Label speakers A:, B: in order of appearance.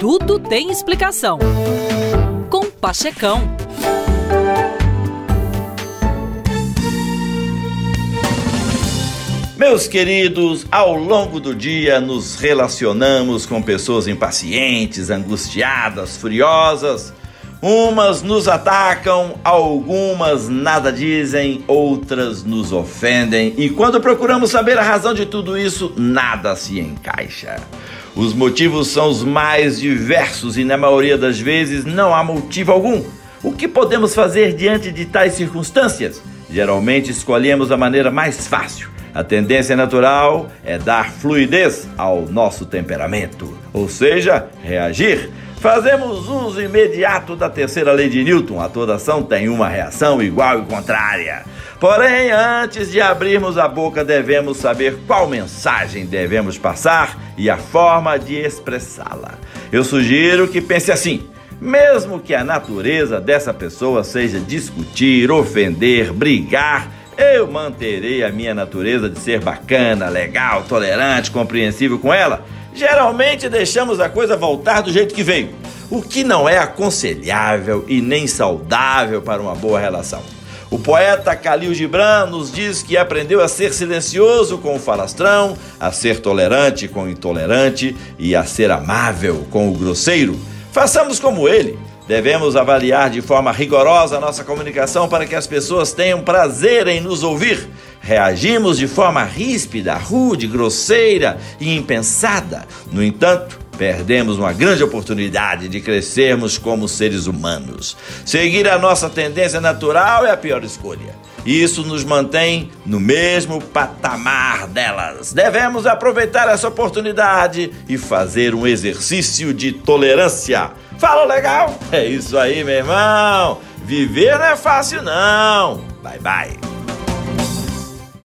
A: tudo tem explicação. Com Pachecão.
B: Meus queridos, ao longo do dia nos relacionamos com pessoas impacientes, angustiadas, furiosas. Umas nos atacam, algumas nada dizem, outras nos ofendem, e quando procuramos saber a razão de tudo isso, nada se encaixa. Os motivos são os mais diversos e, na maioria das vezes, não há motivo algum. O que podemos fazer diante de tais circunstâncias? Geralmente escolhemos a maneira mais fácil a tendência natural é dar fluidez ao nosso temperamento, ou seja, reagir. Fazemos uso imediato da terceira lei de Newton: a toda ação tem uma reação igual e contrária. Porém, antes de abrirmos a boca, devemos saber qual mensagem devemos passar e a forma de expressá-la. Eu sugiro que pense assim. Mesmo que a natureza dessa pessoa seja discutir, ofender, brigar, eu manterei a minha natureza de ser bacana, legal, tolerante, compreensível com ela. Geralmente deixamos a coisa voltar do jeito que veio, o que não é aconselhável e nem saudável para uma boa relação. O poeta Khalil Gibran nos diz que aprendeu a ser silencioso com o falastrão, a ser tolerante com o intolerante e a ser amável com o grosseiro. Façamos como ele Devemos avaliar de forma rigorosa nossa comunicação para que as pessoas tenham prazer em nos ouvir. Reagimos de forma ríspida, rude, grosseira e impensada. No entanto, perdemos uma grande oportunidade de crescermos como seres humanos. Seguir a nossa tendência natural é a pior escolha. Isso nos mantém no mesmo patamar delas. Devemos aproveitar essa oportunidade e fazer um exercício de tolerância Fala legal? É isso aí, meu irmão. Viver não é fácil não. Bye bye.